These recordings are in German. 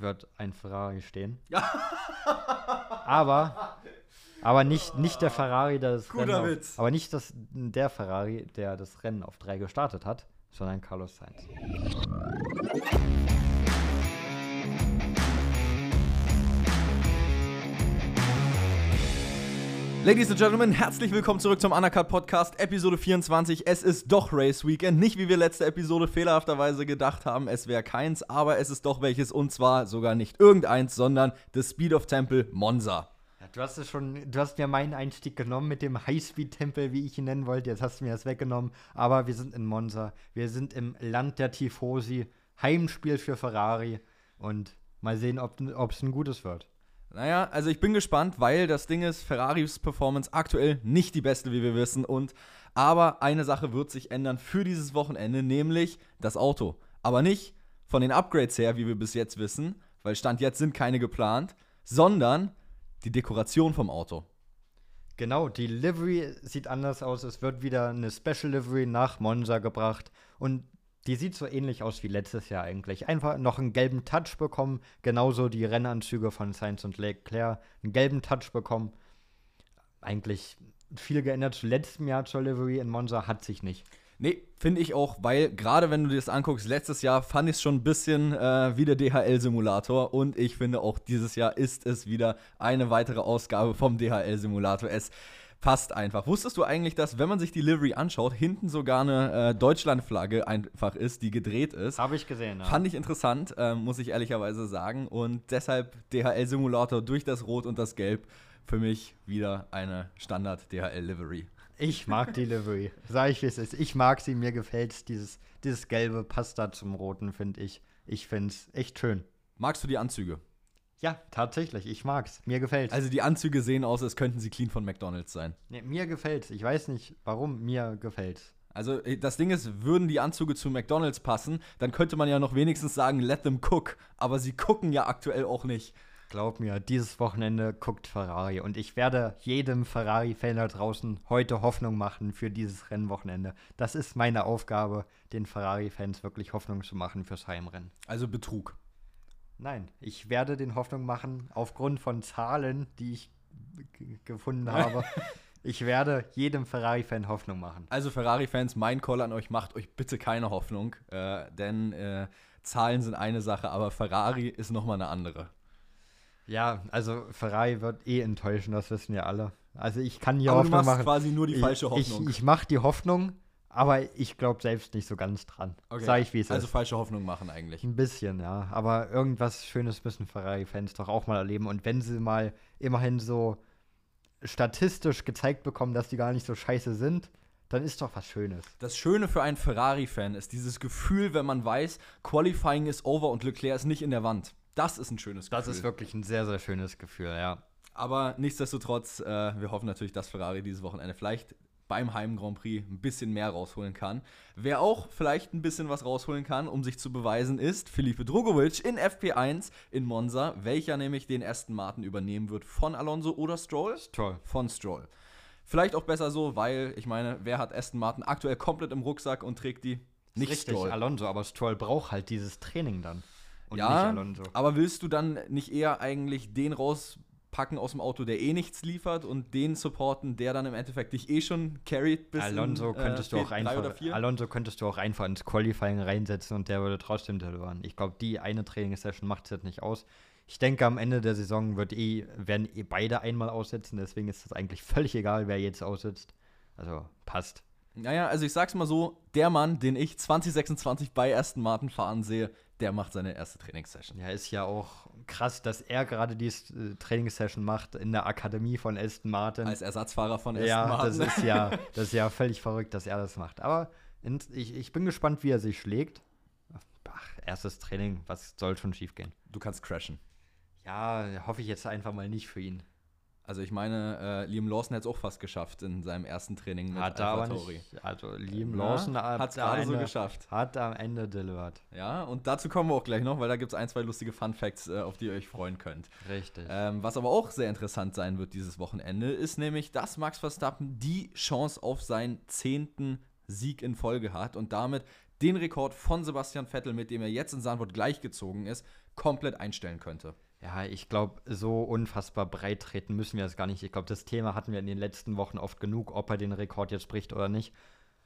wird ein Ferrari stehen. aber aber nicht, nicht der Ferrari, der das Guter Rennen Witz. Auf, aber nicht das, der Ferrari, der das Rennen auf drei gestartet hat, sondern Carlos Sainz. Ladies and Gentlemen, herzlich willkommen zurück zum Undercut Podcast, Episode 24. Es ist doch Race Weekend, nicht wie wir letzte Episode fehlerhafterweise gedacht haben, es wäre keins, aber es ist doch welches und zwar sogar nicht irgendeins, sondern das Speed of Temple Monza. Du hast es schon, du hast mir meinen Einstieg genommen mit dem Highspeed-Tempel, wie ich ihn nennen wollte. Jetzt hast du mir das weggenommen. Aber wir sind in Monza. Wir sind im Land der Tifosi. Heimspiel für Ferrari. Und mal sehen, ob es ein gutes wird. Naja, also ich bin gespannt, weil das Ding ist, Ferraris Performance aktuell nicht die beste, wie wir wissen. Und aber eine Sache wird sich ändern für dieses Wochenende, nämlich das Auto. Aber nicht von den Upgrades her, wie wir bis jetzt wissen, weil Stand jetzt sind keine geplant, sondern die Dekoration vom Auto. Genau, die Livery sieht anders aus. Es wird wieder eine Special Livery nach Monza gebracht. Und die sieht so ähnlich aus wie letztes Jahr eigentlich. Einfach noch einen gelben Touch bekommen. Genauso die Rennanzüge von Sainz und Leclerc. Einen gelben Touch bekommen. Eigentlich viel geändert zu letztem Jahr zur Livery in Monza hat sich nicht. Nee, finde ich auch, weil gerade wenn du dir das anguckst, letztes Jahr fand ich es schon ein bisschen äh, wie der DHL-Simulator und ich finde auch dieses Jahr ist es wieder eine weitere Ausgabe vom DHL-Simulator. Es passt einfach. Wusstest du eigentlich, dass, wenn man sich die Livery anschaut, hinten sogar eine äh, Deutschlandflagge einfach ist, die gedreht ist? Habe ich gesehen, ja. Fand ich interessant, äh, muss ich ehrlicherweise sagen. Und deshalb DHL-Simulator durch das Rot und das Gelb für mich wieder eine Standard-DHL-Livery. Ich mag die Livery. Sag ich, wie es ist. Ich mag sie, mir gefällt dieses, dieses Gelbe passt da zum Roten, finde ich. Ich finde es echt schön. Magst du die Anzüge? Ja, tatsächlich. Ich mag's. Mir gefällt's. Also die Anzüge sehen aus, als könnten sie clean von McDonalds sein. Nee, mir gefällt's. Ich weiß nicht, warum. Mir gefällt's. Also äh, das Ding ist, würden die Anzüge zu McDonalds passen, dann könnte man ja noch wenigstens sagen, let them cook. Aber sie gucken ja aktuell auch nicht. Glaub mir, dieses Wochenende guckt Ferrari und ich werde jedem Ferrari-Fan da draußen heute Hoffnung machen für dieses Rennwochenende. Das ist meine Aufgabe, den Ferrari-Fans wirklich Hoffnung zu machen fürs Heimrennen. Also Betrug. Nein, ich werde den Hoffnung machen, aufgrund von Zahlen, die ich gefunden habe. ich werde jedem Ferrari-Fan Hoffnung machen. Also Ferrari-Fans, mein Call an euch, macht euch bitte keine Hoffnung, äh, denn äh, Zahlen sind eine Sache, aber Ferrari ist nochmal eine andere. Ja, also Ferrari wird eh enttäuschen, das wissen wir alle. Also ich kann hier aber Hoffnung du machst machen. quasi nur die ich, falsche Hoffnung. Ich, ich mache die Hoffnung, aber ich glaube selbst nicht so ganz dran. okay. Sag ich, wie es also ist. falsche Hoffnung machen eigentlich. Ein bisschen, ja. Aber irgendwas Schönes müssen Ferrari-Fans doch auch mal erleben. Und wenn sie mal immerhin so statistisch gezeigt bekommen, dass die gar nicht so scheiße sind, dann ist doch was Schönes. Das Schöne für einen Ferrari-Fan ist dieses Gefühl, wenn man weiß, Qualifying ist over und Leclerc ist nicht in der Wand. Das ist ein schönes Gefühl. Das ist wirklich ein sehr, sehr schönes Gefühl, ja. Aber nichtsdestotrotz, äh, wir hoffen natürlich, dass Ferrari dieses Wochenende vielleicht beim Heim Grand Prix ein bisschen mehr rausholen kann. Wer auch vielleicht ein bisschen was rausholen kann, um sich zu beweisen, ist Felipe Drogovic in FP1 in Monza, welcher nämlich den ersten Martin übernehmen wird von Alonso oder Stroll? Toll. Von Stroll. Vielleicht auch besser so, weil ich meine, wer hat Aston Martin aktuell komplett im Rucksack und trägt die? Nicht Richtig, Stroll. Alonso, aber Stroll braucht halt dieses Training dann. Und ja, nicht Alonso. aber willst du dann nicht eher eigentlich den rauspacken aus dem Auto, der eh nichts liefert und den supporten, der dann im Endeffekt dich eh schon carried bis Alonso in, könntest äh, du auch einfach, vier? Alonso könntest du auch einfach ins Qualifying reinsetzen und der würde trotzdem delivern. Ich glaube, die eine Trainingssession macht es jetzt nicht aus. Ich denke, am Ende der Saison wird eh, werden eh beide einmal aussetzen, deswegen ist es eigentlich völlig egal, wer jetzt aussetzt. Also passt. Naja, also ich sag's mal so, der Mann, den ich 2026 bei Aston Martin fahren sehe, der macht seine erste Trainingssession. Ja, ist ja auch krass, dass er gerade die äh, Trainingssession macht in der Akademie von Aston Martin. Als Ersatzfahrer von Aston ja, Martin. das ist ja, das ist ja völlig verrückt, dass er das macht. Aber ich, ich bin gespannt, wie er sich schlägt. Ach, erstes Training, was soll schon schief gehen? du kannst crashen. Ja, hoffe ich jetzt einfach mal nicht für ihn. Also ich meine, äh, Liam Lawson hat es auch fast geschafft in seinem ersten Training mit Hat aber AlphaTauri. nicht. Also Liam Lawson hat's am gerade so geschafft. Hat am Ende delivered. Ja, und dazu kommen wir auch gleich noch, weil da gibt es ein, zwei lustige Fun Facts, äh, auf die ihr euch freuen könnt. Richtig. Ähm, was aber auch sehr interessant sein wird dieses Wochenende, ist nämlich, dass Max Verstappen die Chance auf seinen zehnten Sieg in Folge hat und damit den Rekord von Sebastian Vettel, mit dem er jetzt in Sandburg gleichgezogen ist, komplett einstellen könnte. Ja, ich glaube, so unfassbar breit treten müssen wir es gar nicht. Ich glaube, das Thema hatten wir in den letzten Wochen oft genug, ob er den Rekord jetzt bricht oder nicht.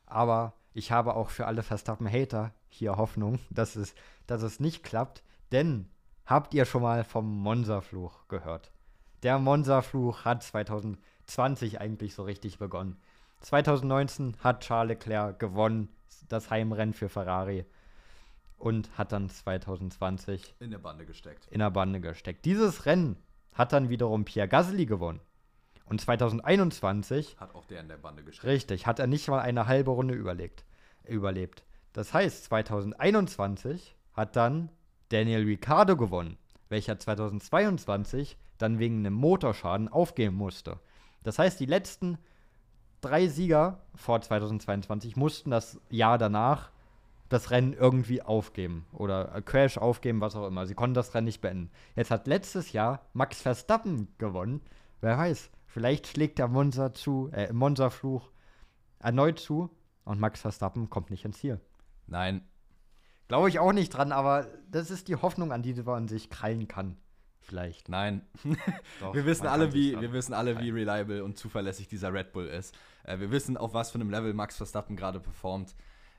Aber ich habe auch für alle Verstappen-Hater hier Hoffnung, dass es, dass es nicht klappt. Denn habt ihr schon mal vom Monza-Fluch gehört? Der Monza-Fluch hat 2020 eigentlich so richtig begonnen. 2019 hat Charles Leclerc gewonnen, das Heimrennen für Ferrari. Und hat dann 2020 in der Bande gesteckt. In der Bande gesteckt. Dieses Rennen hat dann wiederum Pierre Gasly gewonnen. Und 2021 hat auch der in der Bande gesteckt. Richtig, hat er nicht mal eine halbe Runde überlegt, überlebt. Das heißt, 2021 hat dann Daniel Ricciardo gewonnen, welcher 2022 dann wegen einem Motorschaden aufgeben musste. Das heißt, die letzten drei Sieger vor 2022 mussten das Jahr danach das Rennen irgendwie aufgeben oder Crash aufgeben, was auch immer. Sie konnten das Rennen nicht beenden. Jetzt hat letztes Jahr Max Verstappen gewonnen. Wer weiß, vielleicht schlägt der Monza zu, äh, Monza-Fluch erneut zu und Max Verstappen kommt nicht ins Ziel. Nein. Glaube ich auch nicht dran, aber das ist die Hoffnung, an die man sich krallen kann. Vielleicht. Nein. Doch, wir wissen alle, wie, wir wissen alle, wie reliable und zuverlässig dieser Red Bull ist. Äh, wir wissen, auf was für einem Level Max Verstappen gerade performt.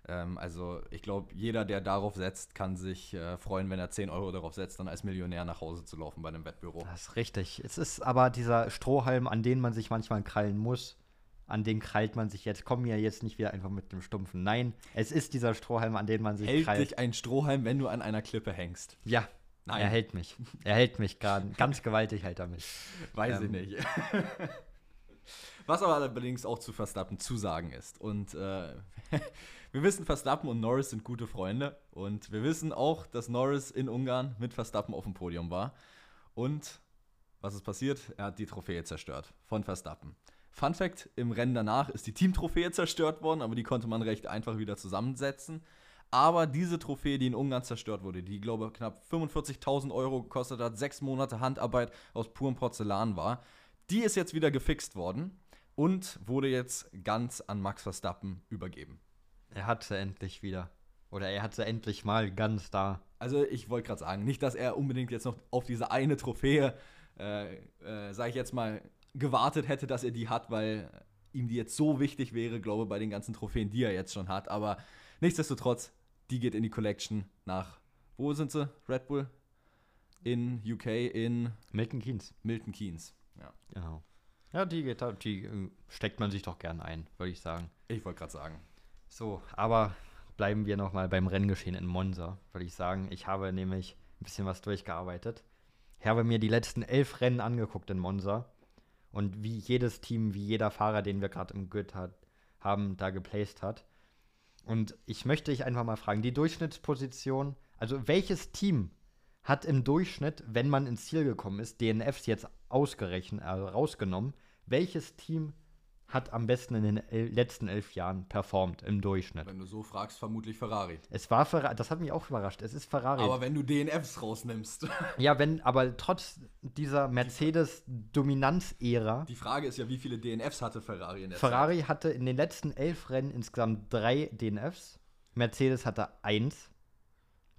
Ähm, also ich glaube, jeder, der darauf setzt, kann sich äh, freuen, wenn er 10 Euro darauf setzt, dann als Millionär nach Hause zu laufen bei einem Wettbüro. Das ist richtig. Es ist aber dieser Strohhalm, an den man sich manchmal krallen muss. An den krallt man sich jetzt. Komm mir jetzt nicht wieder einfach mit dem Stumpfen. Nein, es ist dieser Strohhalm, an den man sich Hält krallt. Hält dich ein Strohhalm, wenn du an einer Klippe hängst? Ja, Nein. Er hält mich. Er hält mich gerade. Ganz gewaltig hält er mich. Weiß ähm. ich nicht. Was aber allerdings auch zu Verstappen zu sagen ist. Und äh, wir wissen, Verstappen und Norris sind gute Freunde. Und wir wissen auch, dass Norris in Ungarn mit Verstappen auf dem Podium war. Und was ist passiert? Er hat die Trophäe zerstört von Verstappen. Fun Fact: Im Rennen danach ist die Teamtrophäe zerstört worden, aber die konnte man recht einfach wieder zusammensetzen. Aber diese Trophäe, die in Ungarn zerstört wurde, die, glaube ich, knapp 45.000 Euro gekostet hat, sechs Monate Handarbeit aus purem Porzellan war, die ist jetzt wieder gefixt worden und wurde jetzt ganz an Max Verstappen übergeben. Er hat sie endlich wieder. Oder er hat sie endlich mal ganz da. Also ich wollte gerade sagen, nicht, dass er unbedingt jetzt noch auf diese eine Trophäe, äh, äh, sage ich jetzt mal, gewartet hätte, dass er die hat, weil ihm die jetzt so wichtig wäre, glaube ich, bei den ganzen Trophäen, die er jetzt schon hat. Aber nichtsdestotrotz, die geht in die Collection nach, wo sind sie? Red Bull? In UK, in Milton Keynes. Milton Keynes, ja. Genau. Ja, die, geht, die äh, steckt man sich doch gern ein, würde ich sagen. Ich wollte gerade sagen. So, aber bleiben wir nochmal beim Renngeschehen in Monza, würde ich sagen. Ich habe nämlich ein bisschen was durchgearbeitet. Ich habe mir die letzten elf Rennen angeguckt in Monza. Und wie jedes Team, wie jeder Fahrer, den wir gerade im Grid hat, haben, da geplaced hat. Und ich möchte dich einfach mal fragen, die Durchschnittsposition, also welches Team hat im Durchschnitt, wenn man ins Ziel gekommen ist, DNFs jetzt ausgerechnet, also rausgenommen, welches Team hat am besten in den el letzten elf Jahren performt im Durchschnitt? Wenn du so fragst, vermutlich Ferrari. Es war Ferrari, das hat mich auch überrascht. Es ist Ferrari. Aber wenn du DNFs rausnimmst. ja, wenn, aber trotz dieser Mercedes-Dominanz-Ära. Die Frage ist ja, wie viele DNFs hatte Ferrari in der Ferrari Zeit? hatte in den letzten elf Rennen insgesamt drei DNFs. Mercedes hatte eins.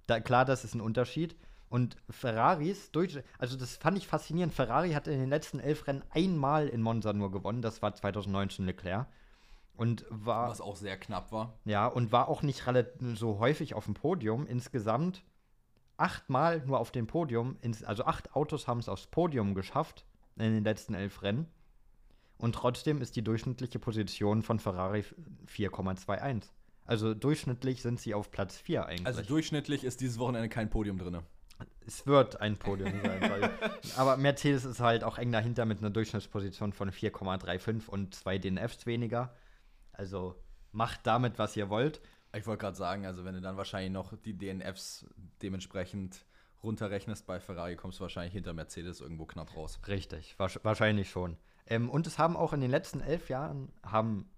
Da, klar, das ist ein Unterschied. Und Ferraris, also das fand ich faszinierend. Ferrari hat in den letzten elf Rennen einmal in Monza nur gewonnen. Das war 2019 Leclerc. Und war. Was auch sehr knapp war. Ja, und war auch nicht so häufig auf dem Podium. Insgesamt achtmal nur auf dem Podium. Also acht Autos haben es aufs Podium geschafft in den letzten elf Rennen. Und trotzdem ist die durchschnittliche Position von Ferrari 4,21. Also durchschnittlich sind sie auf Platz 4 eigentlich. Also durchschnittlich ist dieses Wochenende kein Podium drin es wird ein Podium sein. aber Mercedes ist halt auch eng dahinter mit einer Durchschnittsposition von 4,35 und zwei DNFs weniger. Also macht damit, was ihr wollt. Ich wollte gerade sagen, also wenn du dann wahrscheinlich noch die DNFs dementsprechend runterrechnest bei Ferrari, kommst du wahrscheinlich hinter Mercedes irgendwo knapp raus. Richtig, wahrscheinlich schon. Ähm, und es haben auch in den letzten elf Jahren haben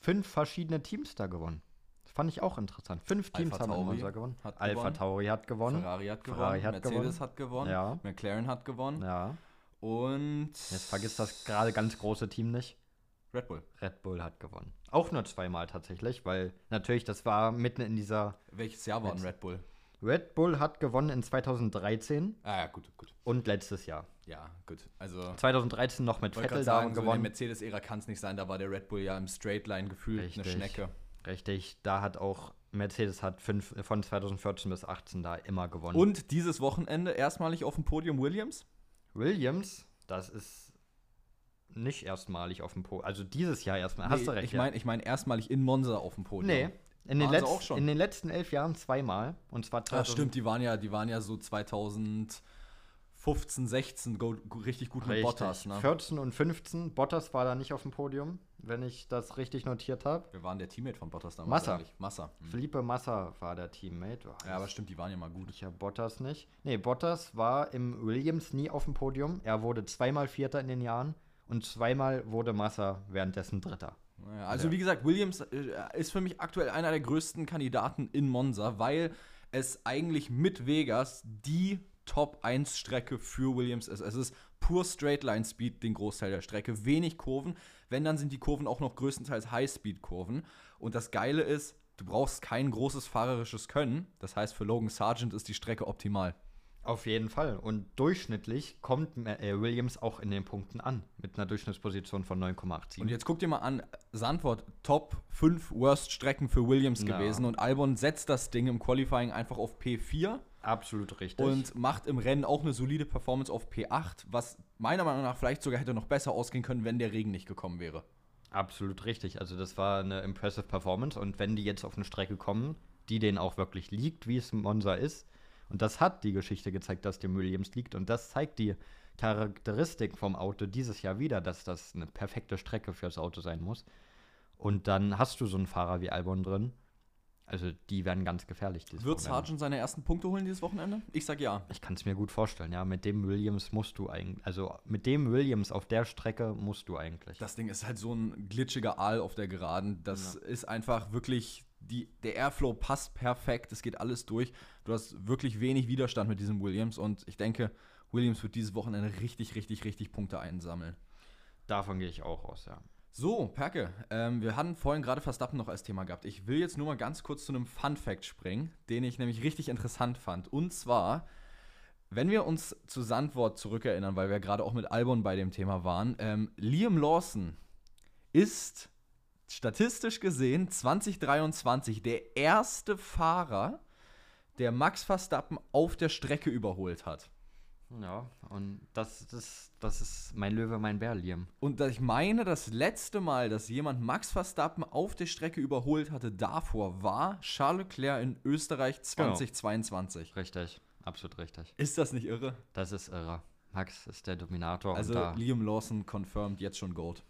fünf verschiedene Teams da gewonnen. Fand ich auch interessant. Fünf Teams Alpha haben Tauri Monza gewonnen. Alpha gewonnen. Tauri hat gewonnen. Ferrari hat Ferrari gewonnen. Hat Mercedes gewonnen. hat gewonnen. Ja. McLaren hat gewonnen. Ja. Und. Jetzt vergisst das gerade ganz große Team nicht. Red Bull. Red Bull hat gewonnen. Auch nur zweimal tatsächlich, weil natürlich das war mitten in dieser. Welches Jahr war ein Red Bull? Red Bull hat gewonnen in 2013 Ah ja, gut, gut. und letztes Jahr. Ja, gut. Also 2013 noch mit Vettel gerade da sagen, so in der gewonnen. Mercedes-Ära kann es nicht sein, da war der Red Bull ja im Straightline gefühlt eine. Schnecke. Richtig, da hat auch Mercedes hat fünf, von 2014 bis 18 da immer gewonnen. Und dieses Wochenende erstmalig auf dem Podium Williams. Williams, das ist nicht erstmalig auf dem Podium. Also dieses Jahr erstmal. Hast Nee, du recht. Ich meine ich mein erstmalig in Monza auf dem Podium. Nee, in den, Waren sie letz- auch schon. in den letzten elf Jahren zweimal. Und zwar Ja, stimmt, die waren ja, die waren ja so 2015, 16 go, go, richtig gut mit. Bottas. Ne? 14 und 15. Bottas war da nicht auf dem Podium, wenn ich das richtig notiert habe. Wir waren der Teammate von Bottas damals Massa. eigentlich. Massa. Hm. Felipe Massa war der Teammate. Oh, Ja, aber stimmt, die waren ja mal gut. Ich habe Bottas nicht. Nee, Bottas war im Williams nie auf dem Podium. Er wurde zweimal Vierter in den Jahren und zweimal wurde Massa währenddessen Dritter. Ja, also Ja. wie gesagt, Williams äh, ist für mich aktuell einer der größten Kandidaten in Monza, weil es eigentlich mit Vegas die Top-1-Strecke für Williams ist. Es ist pur Straightline-Speed den Großteil der Strecke, wenig Kurven. Wenn, dann sind die Kurven auch noch größtenteils High-Speed-Kurven. Und das Geile ist, du brauchst kein großes fahrerisches Können. Das heißt, für Logan Sargent ist die Strecke optimal. Auf jeden Fall. Und durchschnittlich kommt äh, Williams auch in den Punkten an. Mit einer Durchschnittsposition von 9,87. Und jetzt guck dir mal an, Sandford, Top 5 Worst-Strecken für Williams Ja. gewesen. Und Albon setzt das Ding im Qualifying einfach auf P4 Absolut richtig. und macht im Rennen auch eine solide Performance auf P8, was meiner Meinung nach vielleicht sogar hätte noch besser ausgehen können, wenn der Regen nicht gekommen wäre. Absolut richtig. Also das war eine impressive Performance. Und wenn die jetzt auf eine Strecke kommen, die denen auch wirklich liegt, wie es Monza ist, und das hat die Geschichte gezeigt, dass dem Williams liegt. Und das zeigt die Charakteristik vom Auto dieses Jahr wieder, dass das eine perfekte Strecke fürs Auto sein muss. Und dann hast du so einen Fahrer wie Albon drin. Also die werden ganz gefährlich. Wird Wochenende. Sargent seine ersten Punkte holen dieses Wochenende? Ich sag ja. Ich kann es mir gut vorstellen, ja. Mit dem Williams musst du eigentlich, also mit dem Williams auf der Strecke musst du eigentlich. Das Ding ist halt so ein glitschiger Aal auf der Geraden. Das ist einfach wirklich, die, der Airflow passt perfekt, es geht alles durch. Du hast wirklich wenig Widerstand mit diesem Williams und ich denke, Williams wird dieses Wochenende richtig, richtig, richtig Punkte einsammeln. Davon gehe ich auch aus, ja. So, Perke, ähm, wir hatten vorhin gerade Verstappen noch als Thema gehabt. Ich will jetzt nur mal ganz kurz zu einem Fun-Fact springen, den ich nämlich richtig interessant fand. Und zwar, wenn wir uns zu Sandwort zurückerinnern, weil wir gerade auch mit Albon bei dem Thema waren, ähm, Liam Lawson ist statistisch gesehen 2023 der erste Fahrer, der Max Verstappen auf der Strecke überholt hat. Ja, und das, das, das ist mein Löwe, mein Bär, Liam. Und ich meine, das letzte Mal, dass jemand Max Verstappen auf der Strecke überholt hatte, davor war Charles Leclerc in Österreich 2022. Richtig, absolut richtig. Ist das nicht irre? Das ist irre. Max ist der Dominator. Also Liam Lawson confirmed jetzt schon Gold.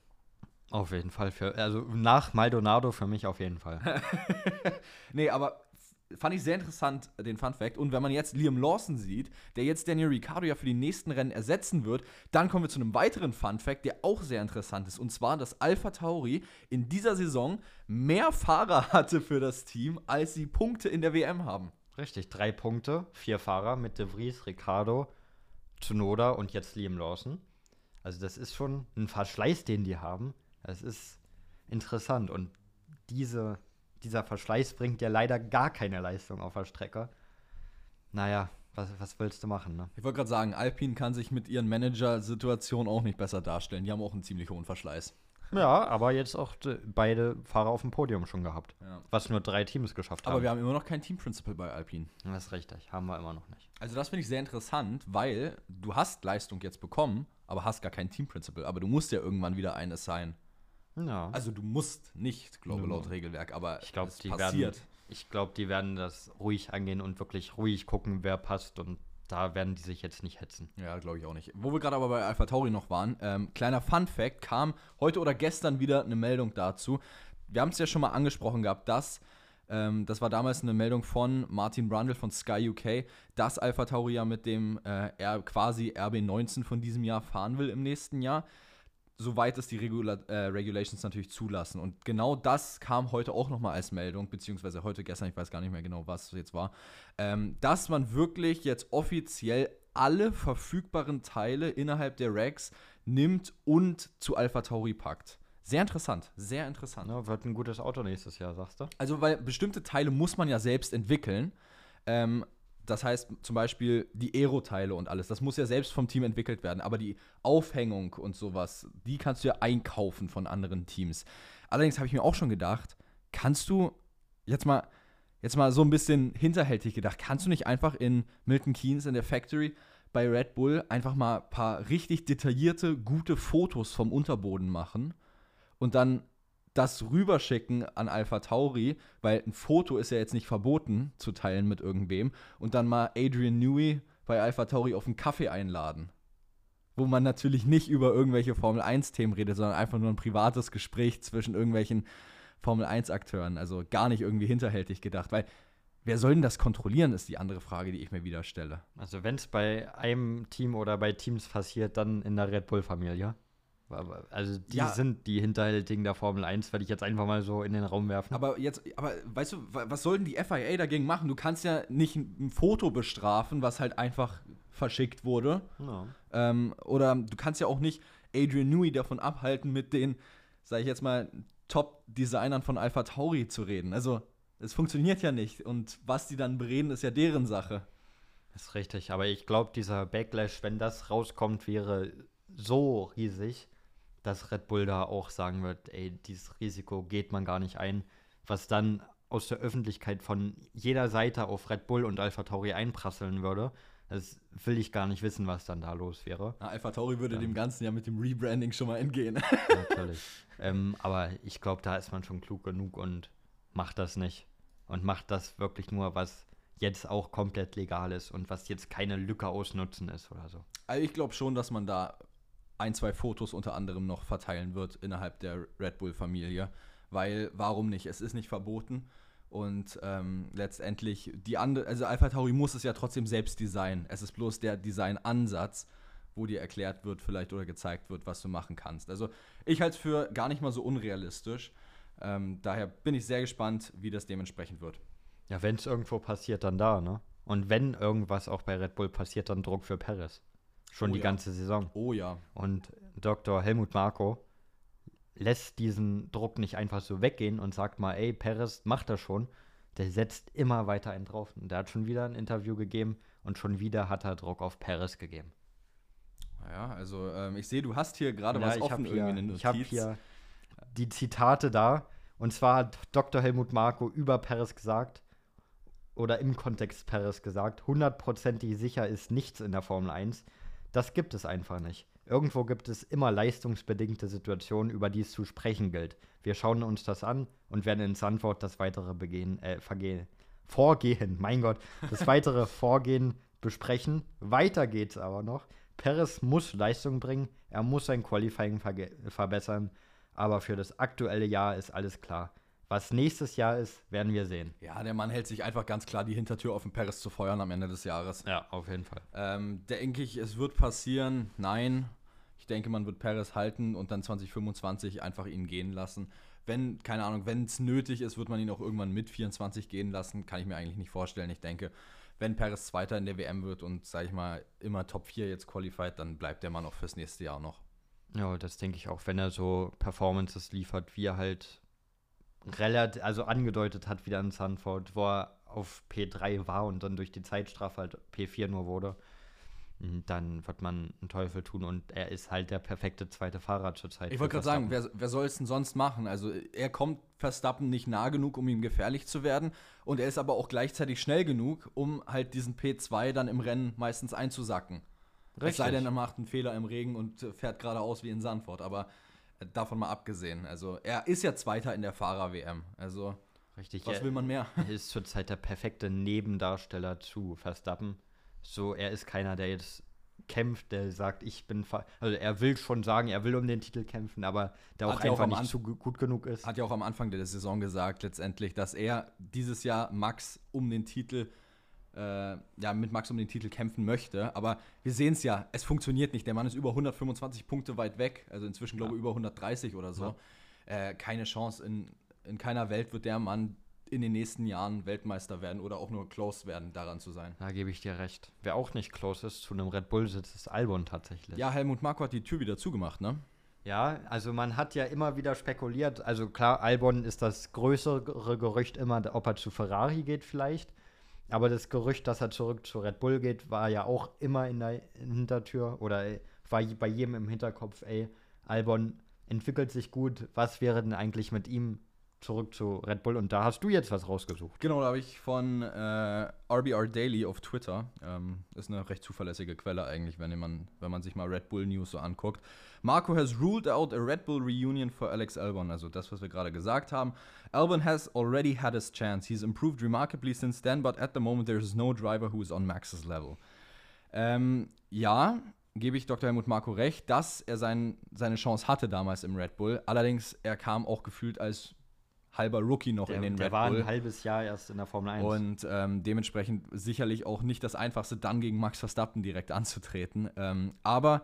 auf jeden Fall. Für, also nach Maldonado für mich auf jeden Fall. Nee, aber fand ich sehr interessant, den Fun Fact. Und wenn man jetzt Liam Lawson sieht, der jetzt Daniel Ricciardo ja für die nächsten Rennen ersetzen wird, dann kommen wir zu einem weiteren Fun Fact, der auch sehr interessant ist. Und zwar, dass Alpha Tauri in dieser Saison mehr Fahrer hatte für das Team, als sie Punkte in der WM haben. Richtig, drei Punkte, vier Fahrer mit De Vries, Ricardo, Tsunoda und jetzt Liam Lawson. Also das ist schon ein Verschleiß, den die haben. Das ist interessant. Und diese, dieser Verschleiß bringt ja leider gar keine Leistung auf der Strecke. Naja, was, was willst du machen, ne? Ich wollte gerade sagen, Alpine kann sich mit ihren Manager-Situationen auch nicht besser darstellen. Die haben auch einen ziemlich hohen Verschleiß. Ja, aber jetzt auch d- beide Fahrer auf dem Podium schon gehabt. Ja. Was nur drei Teams geschafft Aber haben. wir haben immer noch kein Team-Principal bei Alpine. das ist richtig, haben wir immer noch nicht. Also das finde ich sehr interessant, weil du hast Leistung jetzt bekommen, aber hast gar kein Team-Principal. Aber du musst ja irgendwann wieder ein Assign. Ja. Also du musst nicht, glaube Nö. laut Regelwerk, aber ich glaube, es die passiert. werden, ich glaube, die werden das ruhig angehen und wirklich ruhig gucken, wer passt und da werden die sich jetzt nicht hetzen. Ja, glaube ich auch nicht. Wo wir gerade aber bei Alpha Tauri noch waren, ähm, kleiner Fun Fact, kam heute oder gestern wieder eine Meldung dazu. Wir haben es ja schon mal angesprochen gehabt, dass, ähm, das war damals eine Meldung von Martin Brundle von Sky UK, dass Alpha Tauri ja mit dem äh, R, quasi RB19 von diesem Jahr fahren will im nächsten Jahr. Soweit es die Regula äh, Regulations natürlich zulassen. Und genau das kam heute auch nochmal als Meldung, beziehungsweise heute, gestern, ich weiß gar nicht mehr genau, was es jetzt war, ähm, dass man wirklich jetzt offiziell alle verfügbaren Teile innerhalb der Racks nimmt und zu Alpha Tauri packt. Sehr interessant, sehr interessant. Ja, wird ein gutes Auto nächstes Jahr, sagst du? Also, weil bestimmte Teile muss man ja selbst entwickeln. Ähm, das heißt zum Beispiel die Aero-Teile und alles, das muss ja selbst vom Team entwickelt werden. Aber die Aufhängung und sowas, die kannst du ja einkaufen von anderen Teams. Allerdings habe ich mir auch schon gedacht, kannst du jetzt mal, jetzt mal so ein bisschen hinterhältig gedacht, kannst du nicht einfach in Milton Keynes in der Factory bei Red Bull einfach mal ein paar richtig detaillierte, gute Fotos vom Unterboden machen und dann das rüberschicken an Alpha Tauri, weil ein Foto ist ja jetzt nicht verboten zu teilen mit irgendwem und dann mal Adrian Newey bei Alpha Tauri auf einen Kaffee einladen. Wo man natürlich nicht über irgendwelche Formel 1-Themen redet, sondern einfach nur ein privates Gespräch zwischen irgendwelchen Formel 1-Akteuren. Also gar nicht irgendwie hinterhältig gedacht, weil wer soll denn das kontrollieren, ist die andere Frage, die ich mir wieder stelle. Also wenn es bei einem Team oder bei Teams passiert, dann in der Red Bull-Familie. Also die ja. sind die Hinterhältigen der Formel 1, werde ich jetzt einfach mal so in den Raum werfen. Aber jetzt, aber weißt du, was soll denn die FIA dagegen machen? Du kannst ja nicht ein Foto bestrafen, was halt einfach verschickt wurde. No. Ähm, oder du kannst ja auch nicht Adrian Newey davon abhalten, mit den, sag ich jetzt mal, Top-Designern von Alpha Tauri zu reden. Also, es funktioniert ja nicht. Und was die dann bereden, ist ja deren Sache. Das ist richtig, aber ich glaube, dieser Backlash, wenn das rauskommt, wäre so riesig, dass Red Bull da auch sagen wird, ey, dieses Risiko geht man gar nicht ein, was dann aus der Öffentlichkeit von jeder Seite auf Red Bull und Alpha Tauri einprasseln würde. Das will ich gar nicht wissen, was dann da los wäre. Na, Alpha Tauri würde ähm, dem Ganzen ja mit dem Rebranding schon mal entgehen. Natürlich. ähm, aber ich glaube, da ist man schon klug genug und macht das nicht. Und macht das wirklich nur, was jetzt auch komplett legal ist und was jetzt keine Lücke ausnutzen ist oder so. Also ich glaube schon, dass man da ein, zwei Fotos unter anderem noch verteilen wird innerhalb der Red Bull-Familie. Weil, warum nicht? Es ist nicht verboten. Und ähm, letztendlich, die andere, also Alpha Tauri muss es ja trotzdem selbst designen. Es ist bloß der Designansatz, wo dir erklärt wird, vielleicht oder gezeigt wird, was du machen kannst. Also ich halte es für gar nicht mal so unrealistisch. Ähm, daher bin ich sehr gespannt, wie das dementsprechend wird. Ja, wenn es irgendwo passiert, dann da, ne? Und wenn irgendwas auch bei Red Bull passiert, dann Druck für Paris. Schon oh die ja. ganze Saison. Oh ja. Und Dr. Helmut Marko lässt diesen Druck nicht einfach so weggehen und sagt mal, ey, Perez macht das schon. Der setzt immer weiter einen drauf. Und der hat schon wieder ein Interview gegeben und schon wieder hat er Druck auf Perez gegeben. Ja, also ähm, ich sehe, du hast hier gerade ja, was offen hier, irgendwie eine Ich habe hier die Zitate da. Und zwar hat Dr. Helmut Marko über Perez gesagt, oder im Kontext Perez gesagt, hundertprozentig sicher ist nichts in der Formel 1. Das gibt es einfach nicht. Irgendwo gibt es immer leistungsbedingte Situationen, über die es zu sprechen gilt. Wir schauen uns das an und werden in Sandwort das weitere Begehen, äh, Vergehen, Vorgehen, mein Gott, das weitere Vorgehen besprechen. Weiter geht's aber noch. Perez muss Leistung bringen, er muss sein Qualifying verbessern, aber für das aktuelle Jahr ist alles klar. Was nächstes Jahr ist, werden wir sehen. Ja, der Mann hält sich einfach ganz klar die Hintertür offen, Paris zu feuern am Ende des Jahres. Ja, auf jeden Fall. Ähm, denke ich, es wird passieren? Nein. Ich denke, man wird Paris halten und dann 2025 einfach ihn gehen lassen. Wenn, keine Ahnung, wenn es nötig ist, wird man ihn auch irgendwann mit 24 gehen lassen. Kann ich mir eigentlich nicht vorstellen. Ich denke, wenn Paris Zweiter in der WM wird und, sag ich mal, immer Top 4 jetzt qualified, dann bleibt der Mann auch fürs nächste Jahr noch. Ja, das denke ich auch, wenn er so Performances liefert, wie er halt relativ, also angedeutet hat wieder in Sanford, wo er auf P3 war und dann durch die Zeitstrafe halt P4 nur wurde, hm, dann wird man einen Teufel tun und er ist halt der perfekte zweite Fahrer zurzeit. Ich wollte gerade sagen, wer, wer soll es denn sonst machen? Also er kommt Verstappen nicht nah genug, um ihm gefährlich zu werden und er ist aber auch gleichzeitig schnell genug, um halt diesen P2 dann im Rennen meistens einzusacken. Richtig. Es sei denn, er macht einen Fehler im Regen und fährt geradeaus wie in Sandford, aber davon mal abgesehen. Also er ist ja Zweiter in der Fahrer-WM. Also Richtig, was will man mehr? Er ist zurzeit der perfekte Nebendarsteller zu Verstappen. So, er ist keiner, der jetzt kämpft, der sagt, ich bin. Also er will schon sagen, er will um den Titel kämpfen, aber der auch einfach auch nicht zu gut genug ist. Hat ja auch am Anfang der Saison gesagt, letztendlich, dass er dieses Jahr Max um den Titel äh, ja, mit Max um den Titel kämpfen möchte. Aber wir sehen es ja, es funktioniert nicht. Der Mann ist über 125 Punkte weit weg, also inzwischen glaube ich über 130 oder so. Ja. Äh, keine Chance. In, in keiner Welt wird der Mann in den nächsten Jahren Weltmeister werden oder auch nur close werden, daran zu sein. Da gebe ich dir recht. Wer auch nicht close ist zu einem Red Bull sitzt, ist Albon tatsächlich. Ja, Helmut Marko hat die Tür wieder zugemacht, ne? Ja, also man hat ja immer wieder spekuliert. Also klar, Albon ist das größere Gerücht immer, ob er zu Ferrari geht vielleicht. Aber das Gerücht, dass er zurück zu Red Bull geht, war ja auch immer in der Hintertür oder war bei jedem im Hinterkopf, ey, Albon entwickelt sich gut, was wäre denn eigentlich mit ihm zurück zu Red Bull und da hast du jetzt was rausgesucht. Genau, da habe ich von äh, RBR Daily auf Twitter, ähm, ist eine recht zuverlässige Quelle eigentlich, wenn man, wenn man sich mal Red Bull News so anguckt. Marco has ruled out a Red Bull reunion for Alex Albon, also das, was wir gerade gesagt haben. Albon has already had his chance. He's improved remarkably since then, but at the moment there is no driver who is on Max's level. Ähm, ja, gebe ich Dr. Helmut Marco recht, dass er sein, seine Chance hatte damals im Red Bull. Allerdings, er kam auch gefühlt als halber Rookie noch der, in den der Red war Bull. ein halbes Jahr erst in der Formel 1. Und ähm, dementsprechend sicherlich auch nicht das Einfachste, dann gegen Max Verstappen direkt anzutreten. Ähm, aber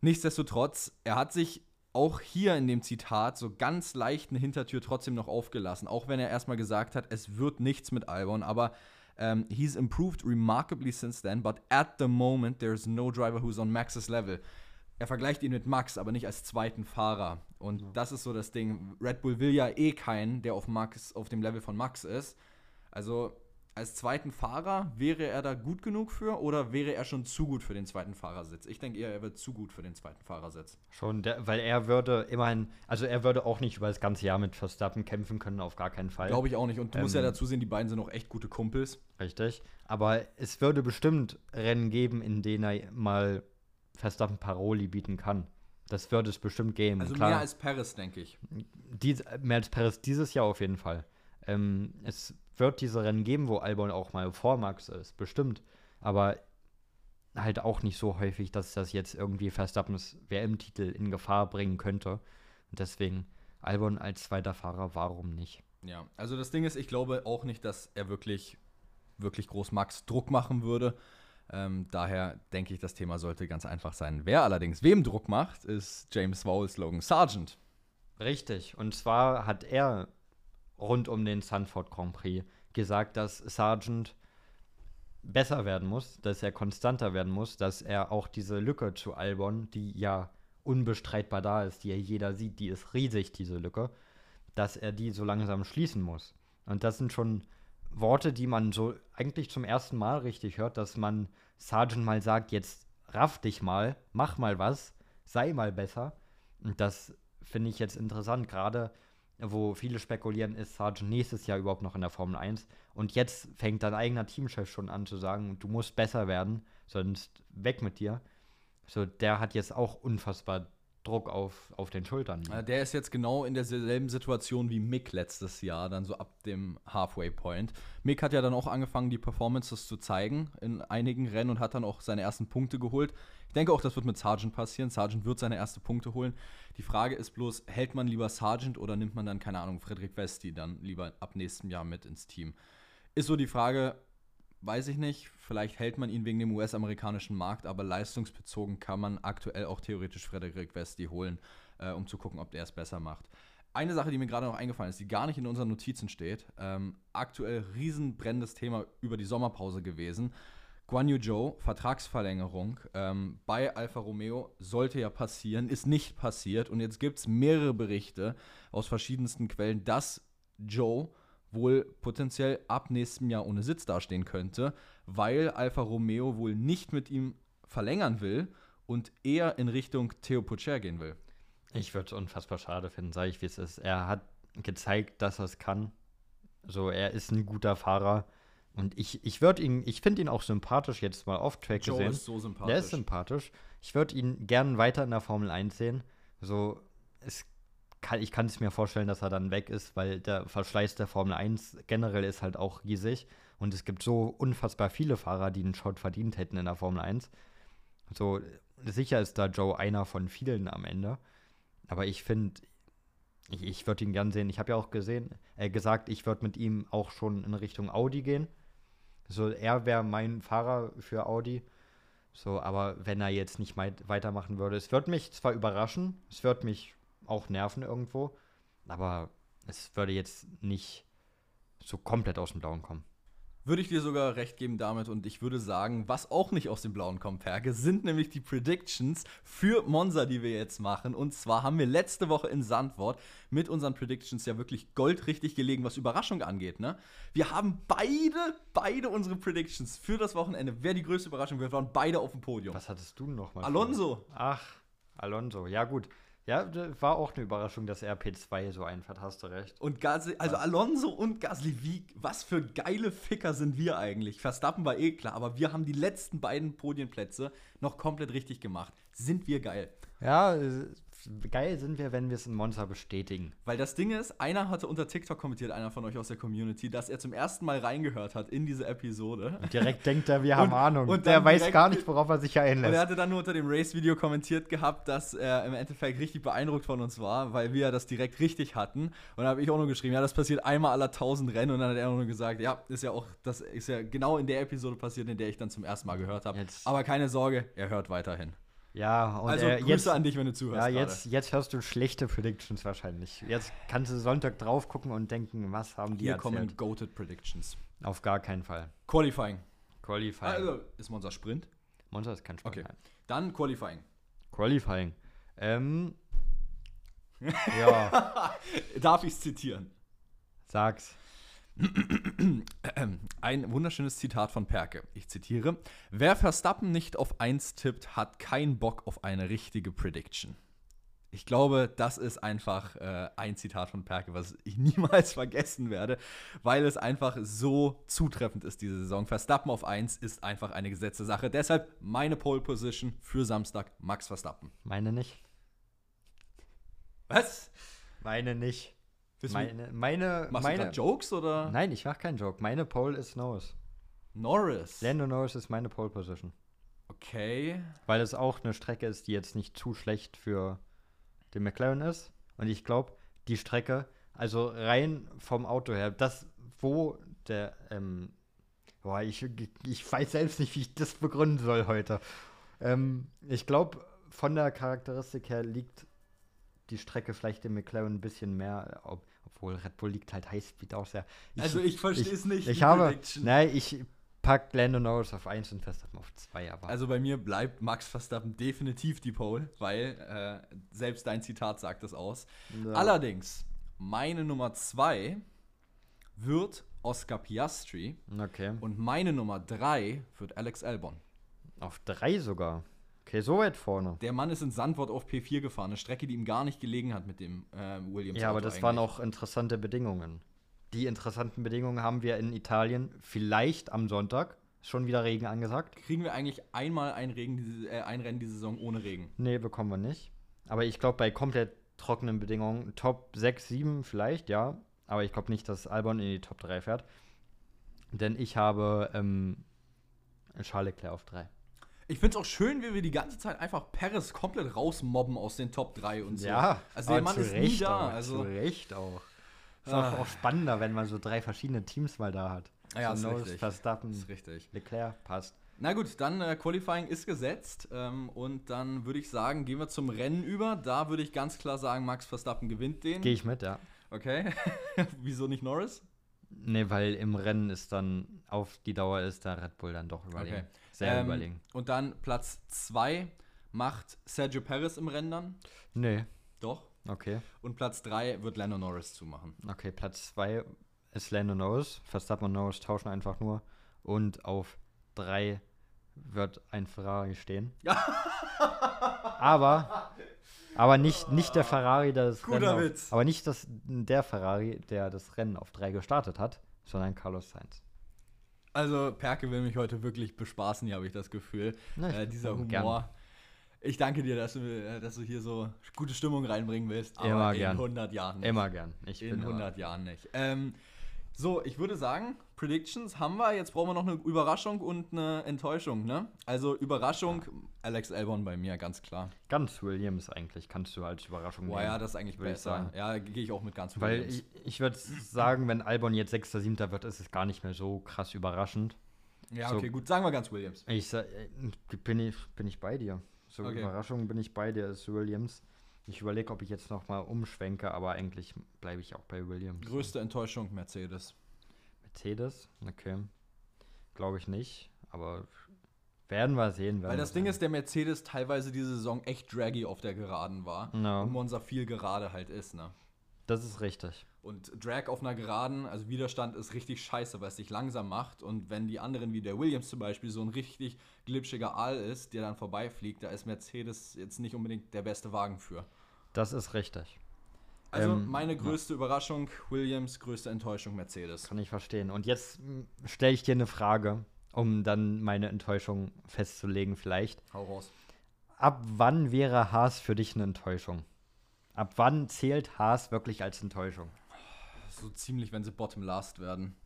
nichtsdestotrotz, er hat sich auch hier in dem Zitat so ganz leicht eine Hintertür trotzdem noch aufgelassen. Auch wenn er erstmal gesagt hat, es wird nichts mit Albon. Aber ähm, he's improved remarkably since then, but at the moment there's no driver who's on Max's level er vergleicht ihn mit Max, aber nicht als zweiten Fahrer. Und ja. das ist so das Ding. Red Bull will ja eh keinen, der auf Max, auf dem Level von Max ist. Also als zweiten Fahrer wäre er da gut genug für oder wäre er schon zu gut für den zweiten Fahrersitz? Ich denke eher, er wird zu gut für den zweiten Fahrersitz. Schon, der, weil er würde immerhin, also er würde auch nicht über das ganze Jahr mit Verstappen kämpfen können, auf gar keinen Fall. Glaube ich auch nicht. Und du ähm, musst ja ähm, dazu sehen, die beiden sind auch echt gute Kumpels. Richtig. Aber es würde bestimmt Rennen geben, in denen er mal Verstappen Paroli bieten kann. Das würde es bestimmt geben. Also Klar, mehr als Paris, denke ich. Dies, mehr als Paris dieses Jahr auf jeden Fall. Ähm, es wird diese Rennen geben, wo Albon auch mal vor Max ist, bestimmt. Aber halt auch nicht so häufig, dass das jetzt irgendwie Verstappens WM-Titel in Gefahr bringen könnte. Und deswegen Albon als zweiter Fahrer, warum nicht? Ja, also das Ding ist, ich glaube auch nicht, dass er wirklich, wirklich groß Max Druck machen würde. Ähm, daher denke ich, das Thema sollte ganz einfach sein. Wer allerdings wem Druck macht, ist James Vowles Logan Sargent. Richtig. Und zwar hat er rund um den Sanford Grand Prix gesagt, dass Sargent besser werden muss, dass er konstanter werden muss, dass er auch diese Lücke zu Albon, die ja unbestreitbar da ist, die ja jeder sieht, die ist riesig, diese Lücke, dass er die so langsam schließen muss. Und das sind schon Worte, die man so eigentlich zum ersten Mal richtig hört, dass man Sergeant mal sagt, jetzt raff dich mal, mach mal was, sei mal besser. Und das finde ich jetzt interessant, gerade wo viele spekulieren, ist Sargent nächstes Jahr überhaupt noch in der Formel 1. Und jetzt fängt dein eigener Teamchef schon an zu sagen, du musst besser werden, sonst weg mit dir. So, der hat jetzt auch unfassbar Druck auf, auf den Schultern. Der ist jetzt genau in derselben Situation wie Mick letztes Jahr, dann so ab dem Halfway Point. Mick hat ja dann auch angefangen, die Performances zu zeigen in einigen Rennen und hat dann auch seine ersten Punkte geholt. Ich denke auch, das wird mit Sargent passieren. Sargent wird seine ersten Punkte holen. Die Frage ist bloß, hält man lieber Sargent oder nimmt man dann, keine Ahnung, Friedrich Westi dann lieber ab nächstem Jahr mit ins Team? Ist so die Frage, weiß ich nicht. Vielleicht hält man ihn wegen dem US-amerikanischen Markt, aber leistungsbezogen kann man aktuell auch theoretisch Frederik Westi holen, äh, um zu gucken, ob der es besser macht. Eine Sache, die mir gerade noch eingefallen ist, die gar nicht in unseren Notizen steht, ähm, aktuell riesenbrennendes Thema über die Sommerpause gewesen. Guan Yu Zhou, Vertragsverlängerung ähm, bei Alfa Romeo sollte ja passieren, ist nicht passiert und jetzt gibt es mehrere Berichte aus verschiedensten Quellen, dass Joe wohl potenziell ab nächstem Jahr ohne Sitz dastehen könnte, weil Alfa Romeo wohl nicht mit ihm verlängern will und eher in Richtung Theo Pocher gehen will. Ich würde es unfassbar schade finden, sage ich, wie es ist. Er hat gezeigt, dass er es kann. So, er ist ein guter Fahrer. Und ich, ich würde ihn, ich finde ihn auch sympathisch jetzt mal off-Track gesehen. Joe ist so sympathisch. Der ist sympathisch. Ich würde ihn gern weiter in der Formel 1 sehen. So, es kann, ich kann es mir vorstellen, dass er dann weg ist, weil der Verschleiß der Formel 1 generell ist halt auch riesig. Und es gibt so unfassbar viele Fahrer, die einen Shot verdient hätten in der Formel 1. So, sicher ist da Joe einer von vielen am Ende. Aber ich finde, ich, ich würde ihn gern sehen. Ich habe ja auch gesehen, äh, gesagt, ich würde mit ihm auch schon in Richtung Audi gehen. So, er wäre mein Fahrer für Audi. So, aber wenn er jetzt nicht weitermachen würde, es würde mich zwar überraschen, es würde mich auch nerven irgendwo. Aber es würde jetzt nicht so komplett aus dem Blauen kommen. Würde ich dir sogar recht geben damit und ich würde sagen, was auch nicht aus dem Blauen kommt, Perke, sind nämlich die Predictions für Monza, die wir jetzt machen. Und zwar haben wir letzte Woche in Sandwort mit unseren Predictions ja wirklich goldrichtig gelegen, was Überraschung angeht. Ne? Wir haben beide, beide unsere Predictions für das Wochenende. Wer die größte Überraschung wird, waren beide auf dem Podium. Was hattest du noch mal? Alonso. Ach, Alonso. Ja, gut. Ja, war auch eine Überraschung, dass er P2 so einfährt, hast du recht. Und Gasly, also Alonso und Gasly, wie, was für geile Ficker sind wir eigentlich? Verstappen war eh klar, aber wir haben die letzten beiden Podienplätze noch komplett richtig gemacht. Sind wir geil? Ja, geil sind wir, wenn wir es in Monza bestätigen. Weil das Ding ist, einer hatte unter TikTok kommentiert, einer von euch aus der Community, dass er zum ersten Mal reingehört hat in diese Episode. Und direkt denkt er, wir haben und, Ahnung. Und der weiß gar nicht, worauf er sich einlässt. Und er hatte dann nur unter dem Race-Video kommentiert gehabt, dass er im Endeffekt richtig beeindruckt von uns war, weil wir das direkt richtig hatten. Und da habe ich auch nur geschrieben, ja, das passiert einmal aller tausend Rennen. Und dann hat er auch nur gesagt, ja, ist ja auch, das ist ja genau in der Episode passiert, in der ich dann zum ersten Mal gehört habe. Aber keine Sorge, er hört weiterhin. Ja, und also äh, Grüße jetzt, an dich, wenn du zuhörst. Ja, jetzt, jetzt hörst du schlechte Predictions wahrscheinlich. Jetzt kannst du Sonntag drauf gucken und denken, was haben die Hier erzählt? kommen Goated Predictions. Auf gar keinen Fall. Qualifying. Qualifying. Also, ist Monza Sprint? Monza ist kein Sprint. Okay. Dann Qualifying. Qualifying. Ähm. ja. Darf ich es zitieren? Sag's. Ein wunderschönes Zitat von Perke. Ich zitiere: Wer Verstappen nicht auf 1 tippt, hat keinen Bock auf eine richtige Prediction. Ich glaube, das ist einfach äh, ein Zitat von Perke, was ich niemals vergessen werde, weil es einfach so zutreffend ist diese Saison. Verstappen auf 1 ist einfach eine gesetzte Sache. Deshalb meine Pole Position für Samstag Max Verstappen. Meine nicht. Was? Meine nicht. Meine, meine, Machst meine, du Jokes oder? Nein, ich mach keinen Joke. Meine Pole ist Norris. Norris. Lando Norris ist meine Pole Position. Okay. Weil es auch eine Strecke ist, die jetzt nicht zu schlecht für den McLaren ist. Und ich glaube, die Strecke, also rein vom Auto her, das, wo der, ähm, boah, ich, ich weiß selbst nicht, wie ich das begründen soll heute. Ähm, ich glaube, von der Charakteristik her liegt die Strecke vielleicht dem McLaren ein bisschen mehr, ob, obwohl Red Bull liegt halt Highspeed auch sehr. Ich, also ich verstehe es nicht. Ich habe, nein, ich pack Lando Norris auf 1 und Verstappen auf 2, aber. Also bei mir bleibt Max Verstappen definitiv die Pole, weil äh, selbst dein Zitat sagt es aus. Ja. Allerdings, meine Nummer 2 wird Oscar Piastri. Okay. Und meine Nummer 3 wird Alex Albon. Auf 3 sogar. Okay, so weit vorne. Der Mann ist in Sandwort auf P4 gefahren, eine Strecke, die ihm gar nicht gelegen hat mit dem äh, Williams. Ja, aber das eigentlich. waren auch interessante Bedingungen. Die interessanten Bedingungen haben wir in Italien vielleicht am Sonntag. Schon wieder Regen angesagt. Kriegen wir eigentlich einmal ein, Regen, äh, ein Rennen diese Saison ohne Regen? Nee, bekommen wir nicht. Aber ich glaube, bei komplett trockenen Bedingungen, Top 6, 7 vielleicht, ja. Aber ich glaube nicht, dass Albon in die Top 3 fährt. Denn ich habe ähm, Charles Leclerc auf 3. Ich finde es auch schön, wie wir die ganze Zeit einfach Paris komplett rausmobben aus den Top 3 und so. Ja, also der Mann ist nie da. Auch, also zu Recht auch. Ist ah. auch, auch, spannender, wenn man so drei verschiedene Teams mal da hat. Ja, so ist Nose, richtig. Verstappen, ist richtig. Leclerc, passt. Na gut, dann äh, Qualifying ist gesetzt ähm, und dann würde ich sagen, gehen wir zum Rennen über. Da würde ich ganz klar sagen, Max Verstappen gewinnt den. Gehe ich mit, ja. Okay. Wieso nicht Norris? Nee, weil im Rennen ist dann auf die Dauer ist da Red Bull dann doch überlegen. Okay. Sehr ähm, überlegen. Und dann Platz 2 macht Sergio Perez im Rennen dann? Nee. Doch. Okay. Und Platz 3 wird Lando Norris zumachen. Okay, Platz 2 ist Lando Norris. Verstappen und Norris tauschen einfach nur. Und auf 3 wird ein Ferrari stehen. aber aber nicht, nicht der Ferrari, der das Guter Rennen. Auf, aber nicht das, der Ferrari, der das Rennen auf 3 gestartet hat, sondern Carlos Sainz. Also, Perke will mich heute wirklich bespaßen, hier habe ich das Gefühl. Na, äh, dieser Humor. Gern. Ich danke dir, dass du, äh, dass du hier so gute Stimmung reinbringen willst. Aber immer in gern. 100 Jahren nicht. Immer gern. Ich in 100 Jahren nicht. Ähm, so, ich würde sagen, Predictions haben wir. Jetzt brauchen wir noch eine Überraschung und eine Enttäuschung, ne? Also Überraschung, ja. Alex Albon bei mir, ganz klar. Ganz Williams eigentlich, kannst du als Überraschung Boah, nehmen. ja, das ist eigentlich besser. Ja, gehe ich auch mit ganz Williams. Weil ich, ich würde sagen, wenn Albon jetzt 6. 7. wird, ist es gar nicht mehr so krass überraschend. Ja, okay, so, gut. Sagen wir ganz Williams. Ich äh, bin ich, bin ich bei dir. So okay. Überraschung bin ich bei dir, ist Williams. Ich überlege, ob ich jetzt noch mal umschwenke, aber eigentlich bleibe ich auch bei Williams. Größte Enttäuschung Mercedes. Mercedes, okay. glaube ich nicht. Aber werden wir sehen. Weil das Ding ist, der Mercedes teilweise diese Saison echt draggy auf der Geraden war. No. Und Monza viel gerade halt ist, ne? Das ist richtig. Und Drag auf einer Geraden, also Widerstand ist richtig scheiße, weil es dich langsam macht. Und wenn die anderen, wie der Williams zum Beispiel, so ein richtig glitschiger Aal ist, der dann vorbeifliegt, da ist Mercedes jetzt nicht unbedingt der beste Wagen für. Das ist richtig. Also ähm, meine größte ja. Überraschung, Williams, größte Enttäuschung, Mercedes. Kann ich verstehen. Und jetzt stelle ich dir eine Frage, um dann meine Enttäuschung festzulegen vielleicht. Hau raus. Ab wann wäre Haas für dich eine Enttäuschung? Ab wann zählt Haas wirklich als Enttäuschung? So ziemlich, wenn sie Bottom Last werden.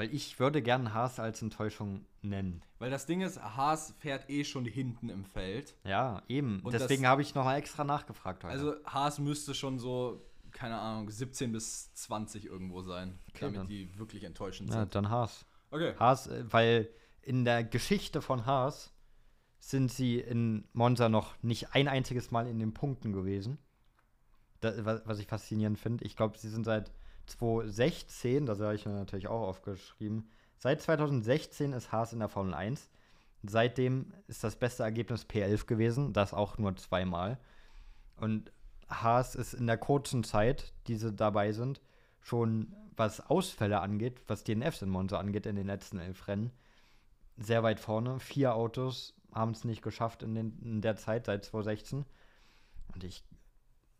Weil ich würde gern Haas als Enttäuschung nennen. Weil das Ding ist, Haas fährt eh schon hinten im Feld. Ja, eben. Und Deswegen habe ich nochmal extra nachgefragt heute. Also Haas müsste schon so, keine Ahnung, 17 bis 20 irgendwo sein, okay, damit dann. die wirklich enttäuschend sind. Ja, dann Haas. Okay. Haas, äh, weil in der Geschichte von Haas sind sie in Monza noch nicht ein einziges Mal in den Punkten gewesen das, was ich faszinierend finde. Ich glaube, sie sind seit 2016, das habe ich mir natürlich auch aufgeschrieben, seit 2016 ist Haas in der Formel 1. Seitdem ist das beste Ergebnis P11 gewesen, das auch nur zweimal. Und Haas ist in der kurzen Zeit, die sie dabei sind, schon was Ausfälle angeht, was DNFs in Monza angeht, in den letzten elf Rennen, sehr weit vorne. Vier Autos haben es nicht geschafft in, den, in der Zeit seit 2016. Und ich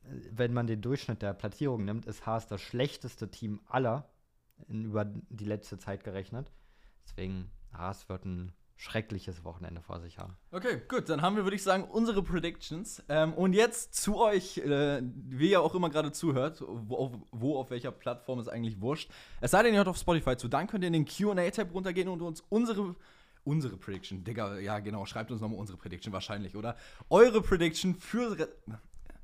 wenn man den Durchschnitt der Platzierung nimmt, ist Haas das schlechteste Team aller in, über die letzte Zeit gerechnet. Deswegen, Haas wird ein schreckliches Wochenende vor sich haben. Okay, gut, dann haben wir, würde ich sagen, unsere Predictions. Ähm, und jetzt zu euch, äh, wie ihr auch immer gerade zuhört, wo auf, wo auf, welcher Plattform ist eigentlich wurscht. Es sei denn, ihr hört auf Spotify zu, dann könnt ihr in den QA-Tab runtergehen und uns unsere unsere Prediction, Digga, ja genau, schreibt uns nochmal unsere Prediction wahrscheinlich, oder? Eure Prediction für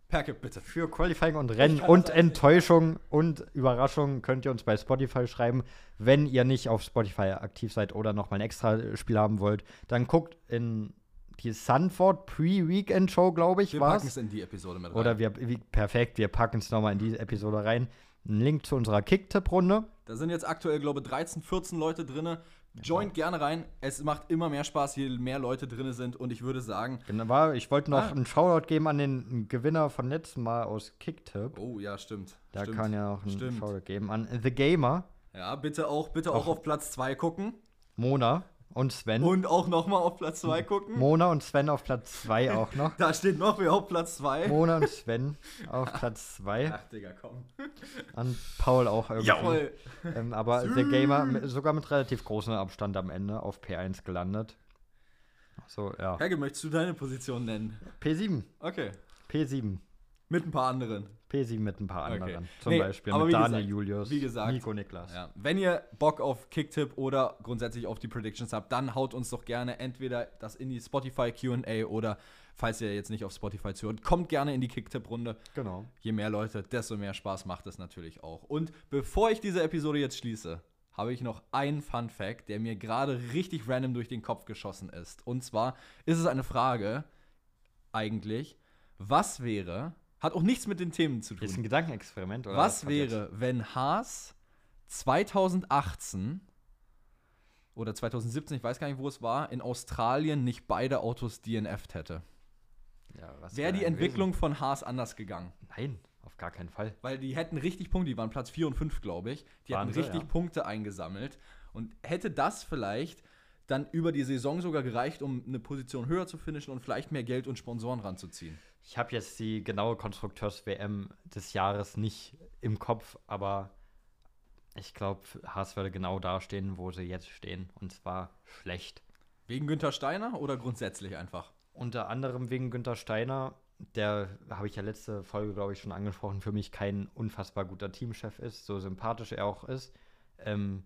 Perke, bitte. Für Qualifying und Rennen und Enttäuschung und Überraschung könnt ihr uns bei Spotify schreiben. Wenn ihr nicht auf Spotify aktiv seid oder nochmal ein extra Spiel haben wollt, dann guckt in die Sunford Pre-Weekend Show, glaube ich, war Wir packen es in die Episode mit rein. Oder wir, wie, perfekt, wir packen es nochmal in die Episode rein. Ein Link zu unserer Kick-Tipp-Runde. Da sind jetzt aktuell, glaube ich, 13, 14 Leute drin. Joint gerne rein. Es macht immer mehr Spaß, je mehr Leute drin sind. Und ich würde sagen. Genau, ich wollte noch ah. einen Shoutout geben an den Gewinner von letztem Mal aus Kicktip. Oh ja, stimmt. Da stimmt. kann ja auch einen stimmt. Shoutout geben an The Gamer. Ja, bitte auch, bitte auch, auch auf Platz 2 gucken. Mona. Und Sven. Und auch nochmal auf Platz 2 gucken. Mona und Sven auf Platz 2 auch noch. da steht noch wer auf Platz 2. Mona und Sven auf Platz 2. Ach, Digga, komm. An Paul auch irgendwie. Jawohl. Ähm, aber der Gamer sogar mit relativ großem Abstand am Ende auf P1 gelandet. So, ja. Helge, möchtest du deine Position nennen? P7. Okay. P7. Mit ein paar anderen. P7 mit ein paar anderen. Okay. Zum nee, Beispiel mit Daniel gesagt, Julius, wie gesagt, Nico Niklas. Ja. Wenn ihr Bock auf Kicktip oder grundsätzlich auf die Predictions habt, dann haut uns doch gerne entweder das in die Spotify QA oder falls ihr jetzt nicht auf Spotify zuhört, kommt gerne in die Kicktip-Runde. Genau. Je mehr Leute, desto mehr Spaß macht es natürlich auch. Und bevor ich diese Episode jetzt schließe, habe ich noch einen Fun Fact, der mir gerade richtig random durch den Kopf geschossen ist. Und zwar ist es eine Frage, eigentlich, was wäre, hat auch nichts mit den Themen zu tun. Ist ein Gedankenexperiment, oder? Was, was wäre, wenn Haas 2018 oder 2017, ich weiß gar nicht, wo es war, in Australien nicht beide Autos DNF'd hätte? Ja, Wäre die Entwicklung gewesen? von Haas anders gegangen? Nein, auf gar keinen Fall. Weil die hätten richtig Punkte, die waren Platz 4 und 5, glaube ich. Die waren hätten richtig ja. Punkte eingesammelt. Und hätte das vielleicht dann über die Saison sogar gereicht, um eine Position höher zu finishen und vielleicht mehr Geld und Sponsoren ranzuziehen. Ich habe jetzt die genaue Konstrukteurs-WM des Jahres nicht im Kopf, aber ich glaube, Haas würde genau da stehen, wo sie jetzt stehen. Und zwar schlecht. Wegen Günther Steiner oder grundsätzlich einfach? Unter anderem wegen Günther Steiner, der, habe ich ja letzte Folge, glaube ich, schon angesprochen, für mich kein unfassbar guter Teamchef ist, so sympathisch er auch ist. Ähm,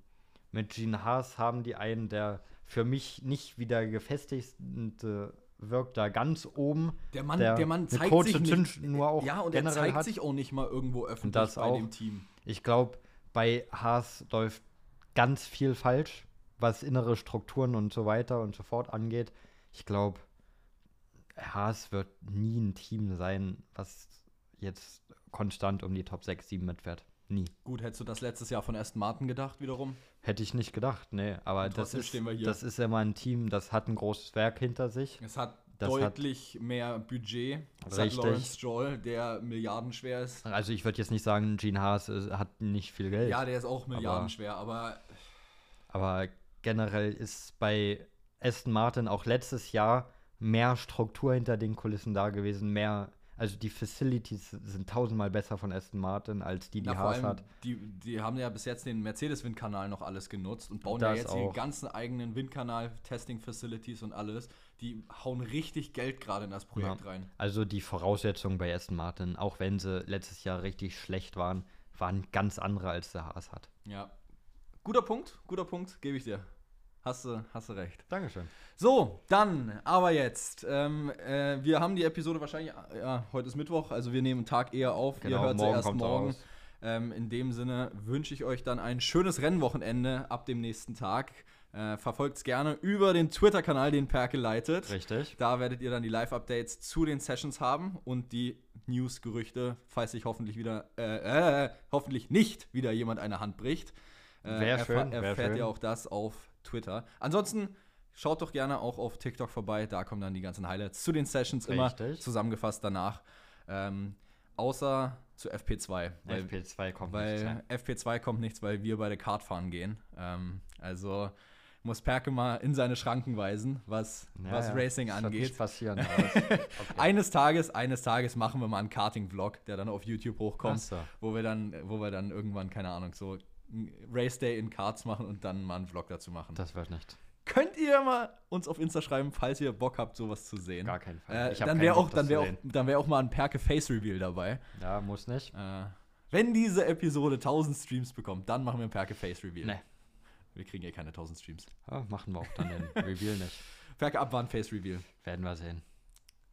mit Gene Haas haben die einen, der für mich nicht wieder gefestigte wirkt da ganz oben. Der Mann, der, der Mann zeigt sich nicht, nur auch ja, und er zeigt hat. sich auch nicht mal irgendwo öffentlich das bei auch. dem Team. Ich glaube, bei Haas läuft ganz viel falsch, was innere Strukturen und so weiter und so fort angeht. Ich glaube, Haas wird nie ein Team sein, was jetzt konstant um die Top 6, 7 mitfährt. Nie. Gut, hättest du das letztes Jahr von Aston Martin gedacht, wiederum? Hätte ich nicht gedacht, nee. Aber das ist, das ist ja mal ein Team, das hat ein großes Werk hinter sich. Es hat Das deutlich mehr Budget. Es Richtig. hat Lawrence Stroll, der milliardenschwer ist. Also ich würde jetzt nicht sagen, Gene Haas äh, hat nicht viel Geld. Ja, der ist auch milliardenschwer, aber Aber generell ist bei Aston Martin auch letztes Jahr mehr Struktur hinter den Kulissen da gewesen, mehr, also die Facilities sind tausendmal besser von Aston Martin als die, die Na, Haas hat. Die, die haben ja bis jetzt den Mercedes-Windkanal noch alles genutzt und bauen Das ja jetzt die auch. ganzen eigenen Windkanal-Testing-Facilities und alles. Die hauen richtig Geld gerade in das Projekt Ja. rein. Also die Voraussetzungen bei Aston Martin, auch wenn sie letztes Jahr richtig schlecht waren, waren ganz andere als der Haas hat. Ja. Guter Punkt, guter Punkt, gebe ich dir. Hast du, hast du recht. Dankeschön. So, dann, aber jetzt. Ähm, äh, wir haben die Episode wahrscheinlich, ja, heute ist Mittwoch, also wir nehmen einen Tag eher auf. Ihr Genau, hört sie morgen erst morgen. Ähm, in dem Sinne wünsche ich euch dann ein schönes Rennwochenende ab dem nächsten Tag. Äh, Verfolgt es gerne über den Twitter-Kanal, den Perke leitet. Richtig. Da werdet ihr dann die Live-Updates zu den Sessions haben und die News-Gerüchte, falls sich hoffentlich wieder, äh, äh, hoffentlich nicht wieder jemand eine Hand bricht. Äh, Wär erfa- schön, erfährt schön. ihr auch das auf Twitter. Ansonsten schaut doch gerne auch auf TikTok vorbei, da kommen dann die ganzen Highlights zu den Sessions immer Richtig. zusammengefasst danach. Ähm, außer zu FP2. Weil, FP2 kommt weil ja. FP2 kommt nichts, weil wir beide Kart fahren gehen. Ähm, also muss Perke mal in seine Schranken weisen, was, Ja, was. Racing Das wird angeht. nicht passieren. es- Eines Tages, eines Tages machen wir mal einen Karting-Vlog, der dann auf YouTube hochkommt, so. wo wir dann, wo wir dann irgendwann, keine Ahnung, so Race Day in Karts machen und dann mal einen Vlog dazu machen. Das wird nicht. Könnt ihr mal uns auf Insta schreiben, falls ihr Bock habt, sowas zu sehen? Gar keinen Fall. Äh, dann wäre auch, dann wäre auch, dann wäre auch mal ein Perke Face Reveal dabei. Ja, muss nicht. Äh, wenn diese Episode 1000 Streams bekommt, dann machen wir ein Perke Face Reveal. Nee. Wir kriegen eh keine 1000 Streams. Ja, machen wir auch dann den Reveal nicht. Perke Abwahn Face Reveal. Werden wir sehen.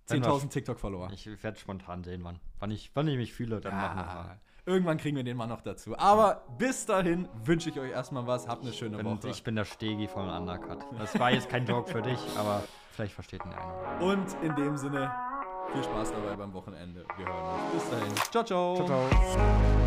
Wenn 10.000 TikTok-Follower. Ich werde spontan sehen, wann. Wann ich, wann ich mich fühle, dann machen wir Ah, mal. Irgendwann kriegen wir den Mann noch dazu. Aber bis dahin wünsche ich euch erstmal was. Habt eine schöne Bin, Woche. ich bin der Stegi von Undercut. Das war jetzt kein Joke für dich, aber vielleicht versteht ihn einer. Und in dem Sinne, viel Spaß dabei beim Wochenende. Wir hören uns. Bis dahin. Ciao, ciao. Ciao, ciao.